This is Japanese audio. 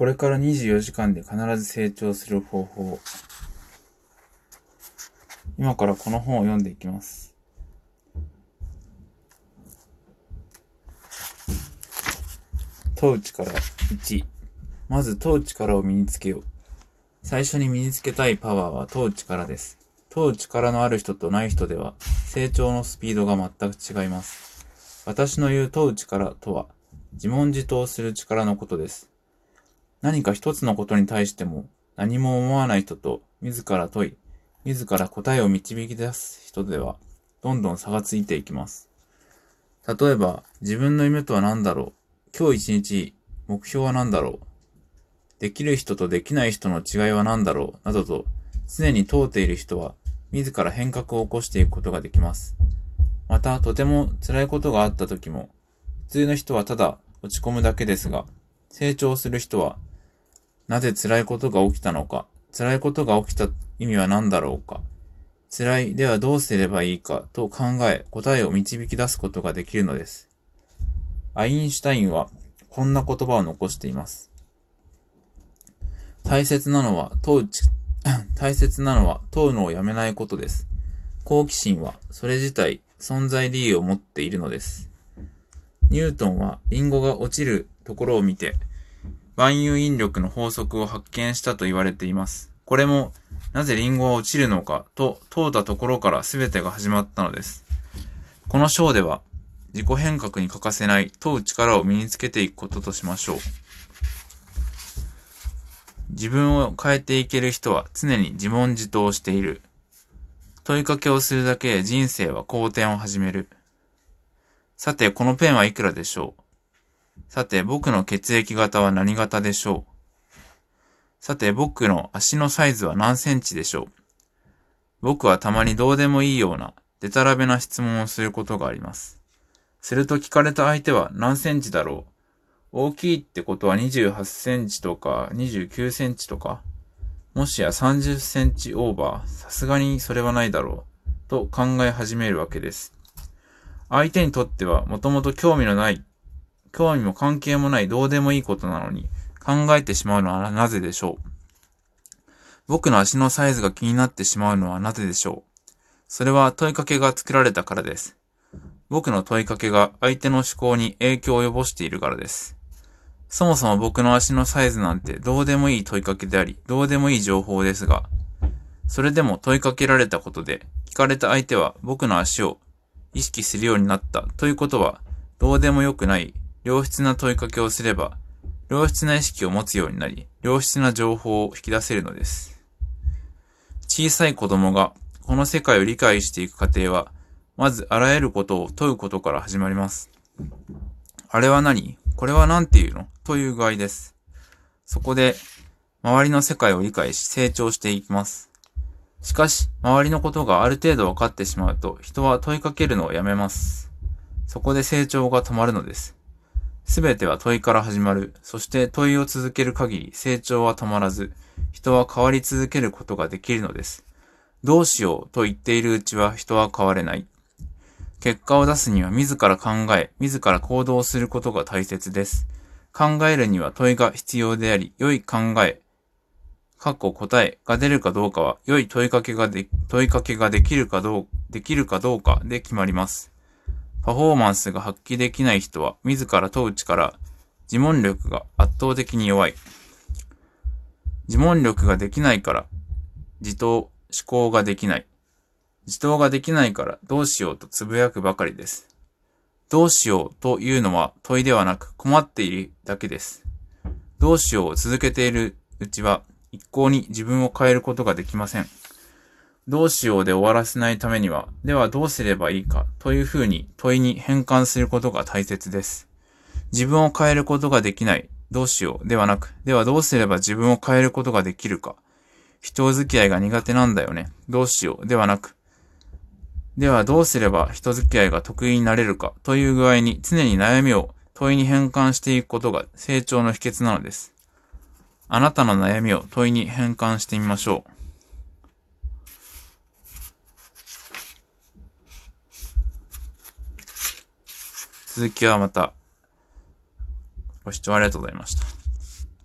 これから24時間で必ず成長する方法。今からこの本を読んでいきます。問う力1。まず問う力を身につけよう。最初に身につけたいパワーは問う力です。問う力のある人とない人では成長のスピードが全く違います。私の言う問う力とは自問自答する力のことです。何か一つのことに対しても何も思わない人と自ら問い、自ら答えを導き出す人ではどんどん差がついていきます。例えば自分の夢とは何だろう今日一日目標は何だろうできる人とできない人の違いは何だろうなどと常に問うている人は自ら変革を起こしていくことができます。また、とても辛いことがあった時も、普通の人はただ落ち込むだけですが、成長する人は、なぜ辛いことが起きたのか、辛いことが起きた意味は何だろうか、辛い、ではどうすればいいかと考え、答えを導き出すことができるのです。アインシュタインは、こんな言葉を残しています。大切なのは問う、大切なのは問うのをやめないことです。好奇心はそれ自体存在理由を持っているのです。ニュートンはリンゴが落ちるところを見て万有引力の法則を発見したと言われています。これもなぜリンゴは落ちるのかと問うたところから全てが始まったのです。この章では自己変革に欠かせない問う力を身につけていくこととしましょう。自分を変えていける人は常に自問自答している。問いかけをするだけで人生は好転を始める。さて、このペンはいくらでしょう？さて、僕の血液型は何型でしょう？さて、僕の足のサイズは何センチでしょう？僕はたまにどうでもいいような、デタラベな質問をすることがあります。すると聞かれた相手は何センチだろう？大きいってことは28センチとか29センチとか？もしや30センチオーバー、さすがにそれはないだろう、と考え始めるわけです。相手にとってはもともと興味のない、興味も関係もないどうでもいいことなのに考えてしまうのはなぜでしょう？僕の足のサイズが気になってしまうのはなぜでしょう？それは問いかけが作られたからです。僕の問いかけが相手の思考に影響を及ぼしているからです。そもそも僕の足のサイズなんてどうでもいい問いかけであり、どうでもいい情報ですが、それでも問いかけられたことで、聞かれた相手は僕の足を意識するようになったということは、どうでもよくない、良質な問いかけをすれば、良質な意識を持つようになり、良質な情報を引き出せるのです。小さい子供がこの世界を理解していく過程は、まずあらゆることを問うことから始まります。あれは何？これは何て言うの？という具合です。そこで、周りの世界を理解し成長していきます。しかし、周りのことがある程度分かってしまうと、人は問いかけるのをやめます。そこで成長が止まるのです。すべては問いから始まる。そして問いを続ける限り成長は止まらず、人は変わり続けることができるのです。どうしようと言っているうちは人は変われない。結果を出すには自ら考え、自ら行動することが大切です。考えるには問いが必要であり、良い考え、過去答えが出るかどうかは、良い問いかけがで、問いかけができるかどう、できるかどうかで決まります。パフォーマンスが発揮できない人は、自ら問う力、自問力が圧倒的に弱い。自問力ができないから、自答、思考ができない。自答ができないからどうしようとつぶやくばかりです。どうしようというのは問いではなく困っているだけです。どうしようを続けているうちは一向に自分を変えることができません。どうしようで終わらせないためには、ではどうすればいいかというふうに問いに変換することが大切です。自分を変えることができない、どうしようではなく、ではどうすれば自分を変えることができるか。人付き合いが苦手なんだよね。どうしようではなく、ではどうすれば人付き合いが得意になれるかという具合に常に悩みを問いに変換していくことが成長の秘訣なのです。あなたの悩みを問いに変換してみましょう。続きはまた。ご視聴ありがとうございました。